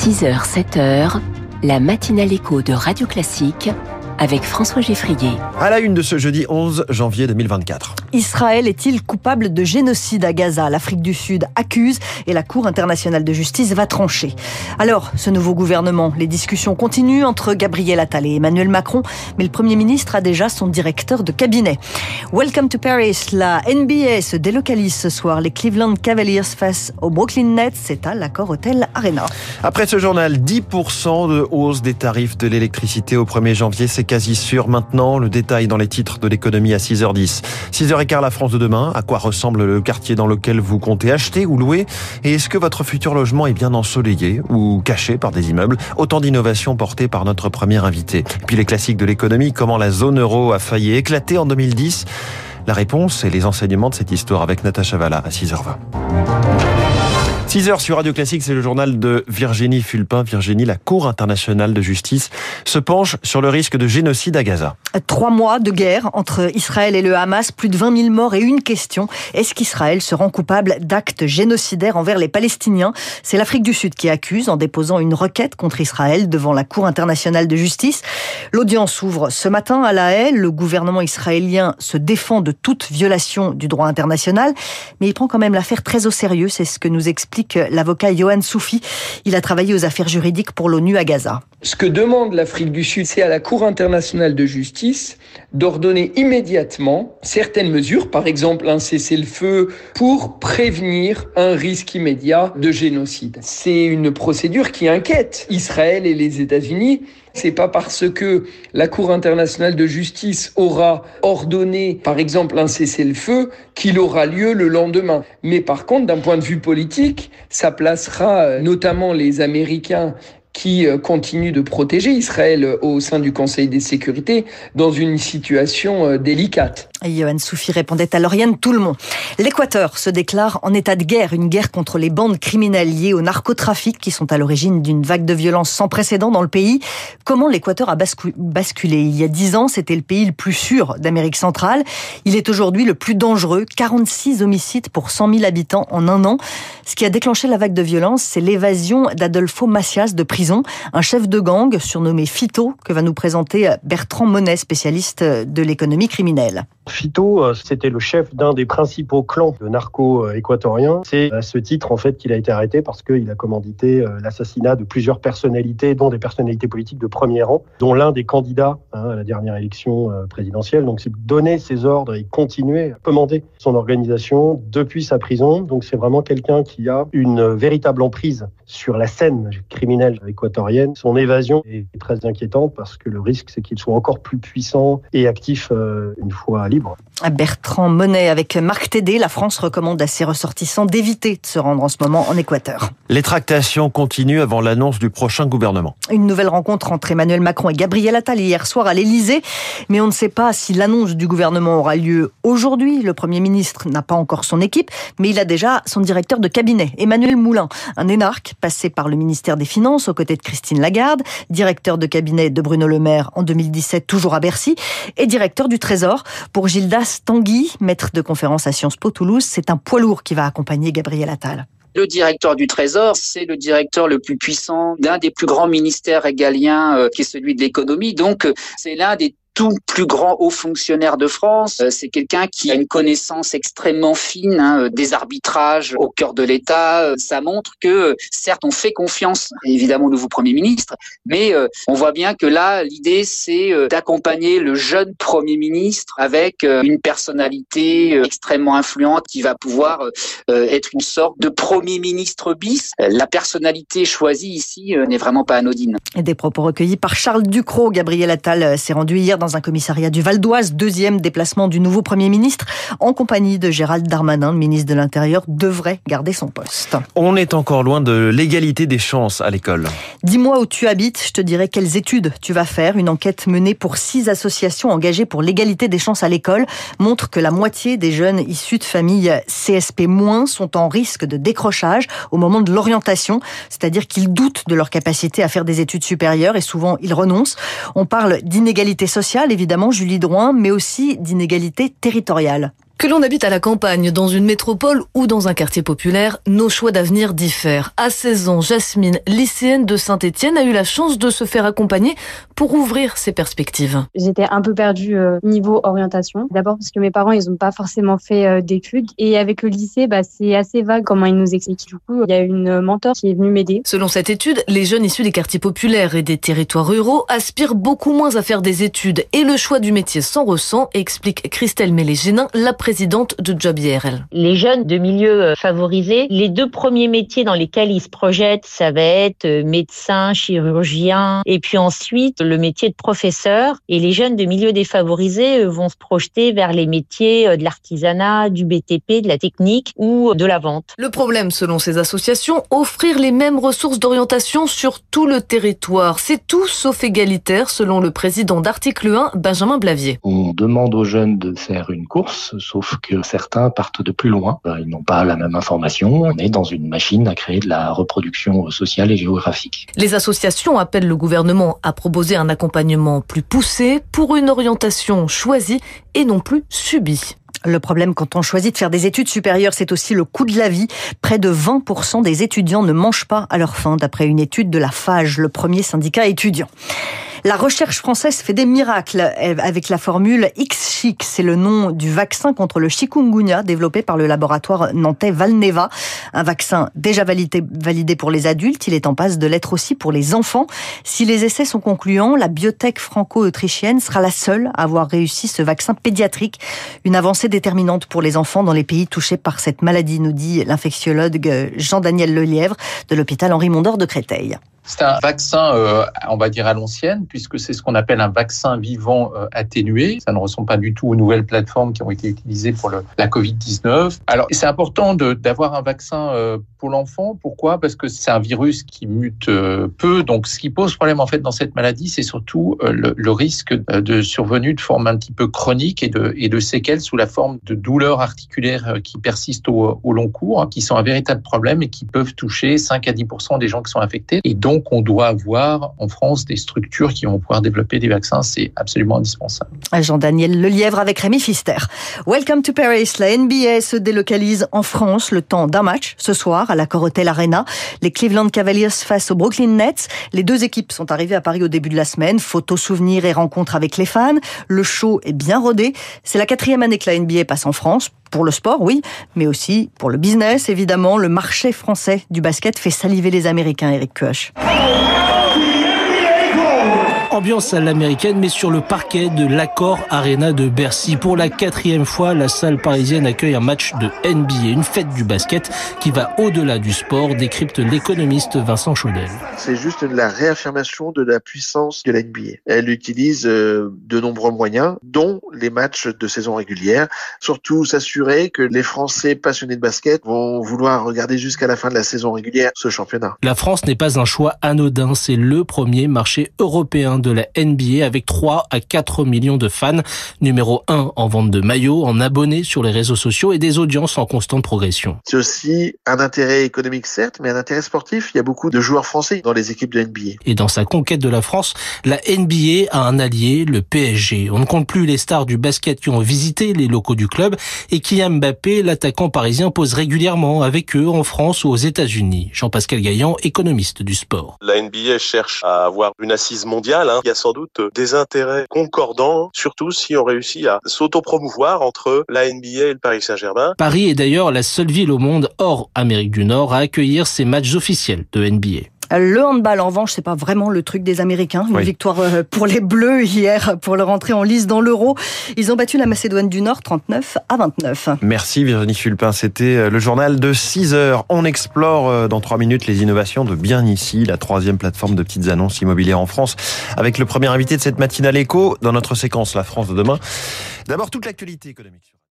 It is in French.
6h, 7h, la matinale écho de Radio Classique avec François Geffrier. À la une de ce jeudi 11 janvier 2024. Israël est-il coupable de génocide à Gaza? L'Afrique du Sud accuse et la Cour internationale de justice va trancher. Alors, ce nouveau gouvernement, les discussions continuent entre Gabriel Attal et Emmanuel Macron, mais le Premier ministre a déjà son directeur de cabinet. Welcome to Paris, la NBA se délocalise ce soir. Les Cleveland Cavaliers face au Brooklyn Nets, c'est à l'accord Hotel Arena. Après ce journal, 10% de hausse des tarifs de l'électricité au 1er janvier, c'est quasi sûr maintenant. Le détail dans les titres de l'économie à 6h10. 6h15, la France de demain. À quoi ressemble le quartier dans lequel vous comptez acheter ou louer? Et est-ce que votre futur logement est bien ensoleillé ou caché par des immeubles? Autant d'innovations portées par notre premier invité. Puis les classiques de l'économie, comment la zone euro a failli éclater en 2010 La réponse et les enseignements de cette histoire avec Natacha Valla à 6h20. 6 heures sur Radio Classique, c'est le journal de Virginie Fulpin. Virginie, la Cour internationale de justice se penche sur le risque de génocide à Gaza. Trois mois de guerre entre Israël et le Hamas, plus de 20 000 morts et une question. Est-ce qu'Israël se rend coupable d'actes génocidaires envers les Palestiniens? C'est l'Afrique du Sud qui accuse en déposant une requête contre Israël devant la Cour internationale de justice. L'audience ouvre ce matin à La Haye. Le gouvernement israélien se défend de toute violation du droit international, mais il prend quand même l'affaire très au sérieux. C'est ce que nous explique l'avocat Johan Soufi. Il a travaillé aux affaires juridiques pour l'ONU à Gaza. Ce que demande l'Afrique du Sud, c'est à la Cour internationale de justice d'ordonner immédiatement certaines mesures, par exemple un cessez-le-feu, pour prévenir un risque immédiat de génocide. C'est une procédure qui inquiète Israël et les États-Unis. C'est pas parce que la Cour internationale de justice aura ordonné, par exemple, un cessez-le-feu qu'il aura lieu le lendemain. Mais par contre, d'un point de vue politique, ça placera euh, notamment les Américains qui euh, continue de protéger Israël euh, au sein du Conseil des sécurités dans une situation euh, délicate. Johan Soufi répondait à Lauriane monde. L'Équateur se déclare en état de guerre, une guerre contre les bandes criminelles liées au narcotrafic qui sont à l'origine d'une vague de violence sans précédent dans le pays. Comment l'Équateur a basculé? Il y a dix ans, c'était le pays le plus sûr d'Amérique centrale. Il est aujourd'hui le plus dangereux, 46 homicides pour 100 000 habitants en un an. Ce qui a déclenché la vague de violence, c'est l'évasion d'Adolfo Macias de prison un chef de gang surnommé Fito que va nous présenter Bertrand Monet, spécialiste de l'économie criminelle. Fito, euh, c'était le chef d'un des principaux clans de narco-équatoriens. C'est à ce titre en fait qu'il a été arrêté parce qu'il a commandité euh, l'assassinat de plusieurs personnalités, dont des personnalités politiques de premier rang, dont l'un des candidats hein, à la dernière élection euh, présidentielle. Donc c'est donner ses ordres et continuer à commander son organisation depuis sa prison. Donc c'est vraiment quelqu'un qui a une véritable emprise sur la scène criminelle équatorienne. Son évasion est très inquiétante parce que le risque c'est qu'il soit encore plus puissant et actif une fois libre. Bertrand Monet avec Marc Tédé, la France recommande à ses ressortissants d'éviter de se rendre en ce moment en Équateur. Les tractations continuent avant l'annonce du prochain gouvernement. Une nouvelle rencontre entre Emmanuel Macron et Gabriel Attal hier soir à l'Élysée, mais on ne sait pas si l'annonce du gouvernement aura lieu aujourd'hui. Le Premier ministre n'a pas encore son équipe, mais il a déjà son directeur de cabinet, Emmanuel Moulin, un énarque passé par le ministère des Finances aux côtés de Christine Lagarde, directeur de cabinet de Bruno Le Maire en 2017, toujours à Bercy, et directeur du Trésor. Pour Gildas Tanguy, maître de conférence à Sciences Po Toulouse, c'est un poids lourd qui va accompagner Gabriel Attal. Le directeur du Trésor, c'est le directeur le plus puissant d'un des plus grands ministères régaliens, euh, qui est celui de l'économie. Donc, euh, c'est l'un des tout plus grand haut fonctionnaire de France. Euh, c'est quelqu'un qui a une connaissance extrêmement fine hein, euh, des arbitrages au cœur de l'État. Euh, ça montre que, certes, on fait confiance évidemment au nouveau Premier ministre, mais on voit bien que là, l'idée, c'est d'accompagner le jeune Premier ministre avec une personnalité extrêmement influente qui va pouvoir être une sorte de Premier ministre bis. La personnalité choisie ici n'est vraiment pas anodine. Des propos recueillis par Charles Ducrot. Gabriel Attal s'est rendu hier dans un commissariat du Val d'Oise. Deuxième déplacement du nouveau Premier ministre en compagnie de Gérald Darmanin, le ministre de l'Intérieur, devrait garder son poste. On est encore loin de l'égalité des chances à l'école. Dis-moi où tu habites, je te dirai quelles études tu vas faire. Une enquête menée pour six associations engagées pour l'égalité des chances à l'école montre que la moitié des jeunes issus de familles CSP- sont en risque de décrochage au moment de l'orientation, c'est-à-dire qu'ils doutent de leur capacité à faire des études supérieures et souvent ils renoncent. On parle d'inégalité sociale évidemment, Julie Drouin, mais aussi d'inégalité territoriale. Que l'on habite à la campagne, dans une métropole ou dans un quartier populaire, nos choix d'avenir diffèrent. À 16 ans, Jasmine, lycéenne de Saint-Étienne, a eu la chance de se faire accompagner pour ouvrir ses perspectives. J'étais un peu perdue euh, niveau orientation. D'abord parce que mes parents, ils n'ont pas forcément fait euh, d'études. Et avec le lycée, bah, c'est assez vague comment ils nous expliquent. Du coup, il y a une mentor qui est venue m'aider. Selon cette étude, les jeunes issus des quartiers populaires et des territoires ruraux aspirent beaucoup moins à faire des études et le choix du métier s'en ressent, explique Christelle Mélé-Génin, la présidente de Job IRL. Les jeunes de milieux euh, favorisés, les deux premiers métiers dans lesquels ils se projettent, ça va être euh, médecin, chirurgien, et puis ensuite le métier de professeur. Et les jeunes de milieux défavorisés vont se projeter vers les métiers euh, de l'artisanat, du BTP, de la technique ou de la vente. Le problème, selon ces associations, offrir les mêmes ressources d'orientation sur tout le territoire. C'est tout sauf égalitaire, selon le président d'Article 1, Benjamin Blavier. On demande aux jeunes de faire une course, sauf que certains partent de plus loin. Ils n'ont pas la même information. On est dans une machine à créer de la reproduction sociale et géographique. Les associations appellent le gouvernement à proposer un accompagnement plus poussé pour une orientation choisie et non plus subie. Le problème quand on choisit de faire des études supérieures, c'est aussi le coût de la vie. Près de 20% des étudiants ne mangent pas à leur faim, d'après une étude de la FAGE, le premier syndicat étudiant. La recherche française fait des miracles avec la formule X-Chic. C'est le nom du vaccin contre le chikungunya développé par le laboratoire nantais Valneva. Un vaccin déjà validé, validé pour les adultes. Il est en passe de l'être aussi pour les enfants. Si les essais sont concluants, la biotech franco-autrichienne sera la seule à avoir réussi ce vaccin pédiatrique. Une avancée déterminante pour les enfants dans les pays touchés par cette maladie, nous dit l'infectiologue Jean-Daniel Lelièvre de l'hôpital Henri Mondor de Créteil. C'est un vaccin, euh, on va dire à l'ancienne, puisque c'est ce qu'on appelle un vaccin vivant euh, atténué. Ça ne ressemble pas du tout aux nouvelles plateformes qui ont été utilisées pour la Covid-19. Alors, c'est important d'avoir un vaccin euh, pour l'enfant. Pourquoi? Parce que c'est un virus qui mute euh, peu. Donc, ce qui pose problème en fait dans cette maladie, c'est surtout le, risque de survenue de forme un petit peu chronique et de, séquelles sous la forme de douleurs articulaires qui persistent au, long cours, hein, qui sont un véritable problème et qui peuvent toucher 5 à 10 des gens qui sont infectés. Donc, on doit avoir en France des structures qui vont pouvoir développer des vaccins. C'est absolument indispensable. Jean-Daniel Lelièvre avec Rémi Fister. Welcome to Paris. La NBA se délocalise en France le temps d'un match ce soir à la Corotel Arena. Les Cleveland Cavaliers face aux Brooklyn Nets. Les deux équipes sont arrivées à Paris au début de la semaine. Photos, souvenirs et rencontres avec les fans. Le show est bien rodé. C'est la quatrième année que la NBA passe en France pour le sport, oui, mais aussi pour le business, évidemment. Le marché français du basket fait saliver les Américains, Eric Koch. Ambiance à l'américaine, mais sur le parquet de l'Accord Arena de Bercy. Pour la quatrième fois, la salle parisienne accueille un match de NBA, une fête du basket qui va au-delà du sport, décrypte l'économiste Vincent Chaudel. C'est juste la réaffirmation de la puissance de la NBA. Elle utilise euh, de nombreux moyens, dont les matchs de saison régulière. Surtout s'assurer que les Français passionnés de basket vont vouloir regarder jusqu'à la fin de la saison régulière ce championnat. La France n'est pas un choix anodin, c'est le premier marché européen de la NBA avec 3 à 4 millions de fans, numéro 1 en vente de maillots, en abonnés sur les réseaux sociaux et des audiences en constante progression. C'est aussi un intérêt économique certes, mais un intérêt sportif. Il y a beaucoup de joueurs français dans les équipes de NBA. Et dans sa conquête de la France, la NBA a un allié, le PSG. On ne compte plus les stars du basket qui ont visité les locaux du club et Kylian Mbappé, l'attaquant parisien, pose régulièrement avec eux en France ou aux États-Unis. Jean-Pascal Gaillan, économiste du sport. La NBA cherche à avoir une assise mondiale. Il y a sans doute des intérêts concordants, surtout si on réussit à s'autopromouvoir entre la NBA et le Paris Saint-Germain. Paris est d'ailleurs la seule ville au monde hors Amérique du Nord à accueillir ces matchs officiels de NBA. Le handball, en revanche, c'est pas vraiment le truc des Américains. Une oui. victoire euh, pour les Bleus hier pour leur entrée en lice dans l'Euro. Ils ont battu la Macédoine du Nord 39 à 29. Merci Virginie Fulpin. C'était euh, le journal de 6 heures. On explore euh, dans 3 minutes les innovations de Bien Ici, la troisième plateforme de petites annonces immobilières en France, avec le premier invité de cette matinale éco dans notre séquence La France de demain. D'abord, toute l'actualité économique.